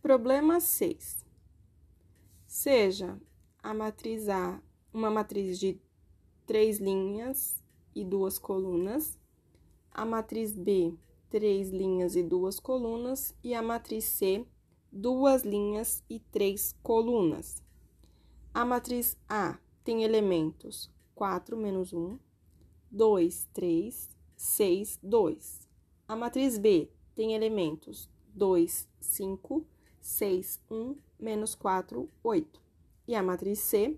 Problema 6. Seja a matriz A uma matriz de três linhas e duas colunas, a matriz B, três linhas e duas colunas, e a matriz C, duas linhas e três colunas. A matriz A tem elementos 4 menos 1, 2, 3, 6, 2. A matriz B tem elementos 2, 5, 6, 1, menos 4, 8. E a matriz C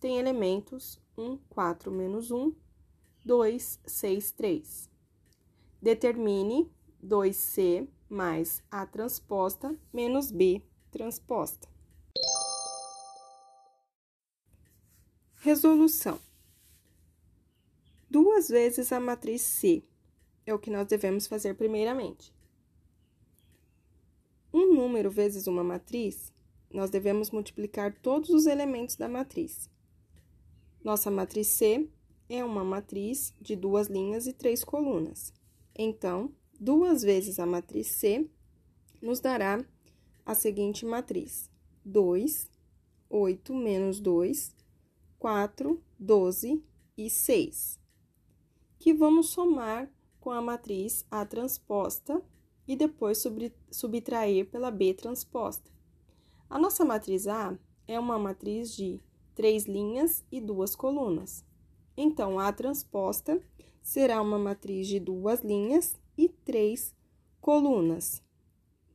tem elementos 1, 4 menos 1, 2, 6, 3. Determine 2C mais A transposta menos B transposta. Resolução. Duas vezes a matriz C é o que nós devemos fazer primeiramente. Um número vezes uma matriz, nós devemos multiplicar todos os elementos da matriz. Nossa matriz C é uma matriz de duas linhas e três colunas. Então, duas vezes a matriz C nos dará a seguinte matriz: 2, 8 menos 2, 4, 12 e 6, que vamos somar com a matriz A transposta e depois subtrair pela B transposta. A nossa matriz A é uma matriz de três linhas e duas colunas. Então, A transposta será uma matriz de duas linhas e três colunas.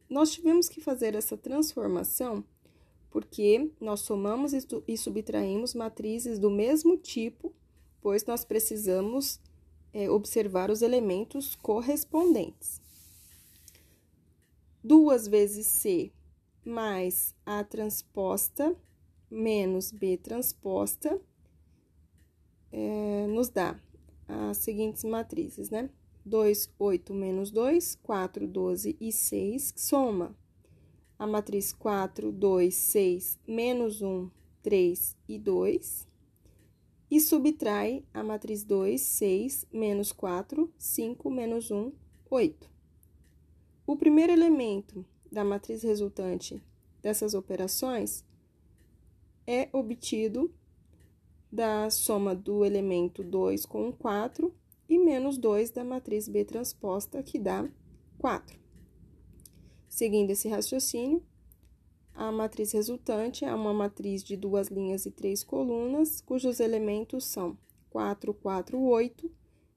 Nós tivemos que fazer essa transformação porque nós somamos e subtraímos matrizes do mesmo tipo, pois nós precisamos é, observar os elementos correspondentes. Duas vezes C mais A transposta menos B transposta é, nos dá as seguintes matrizes, né? 2, 8 menos 2, 4, 12 e 6, soma a matriz 4, 2, 6, menos 1, 3 e 2, e subtrai a matriz 2, 6, menos 4, 5, menos 1, 8. O primeiro elemento da matriz resultante dessas operações é obtido da soma do elemento 2 com 4 e menos 2 da matriz B transposta, que dá 4. Seguindo esse raciocínio, a matriz resultante é uma matriz de duas linhas e três colunas, cujos elementos são 4, 4, 8,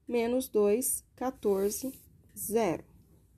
menos 2, 14, 0.